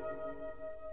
なるほど。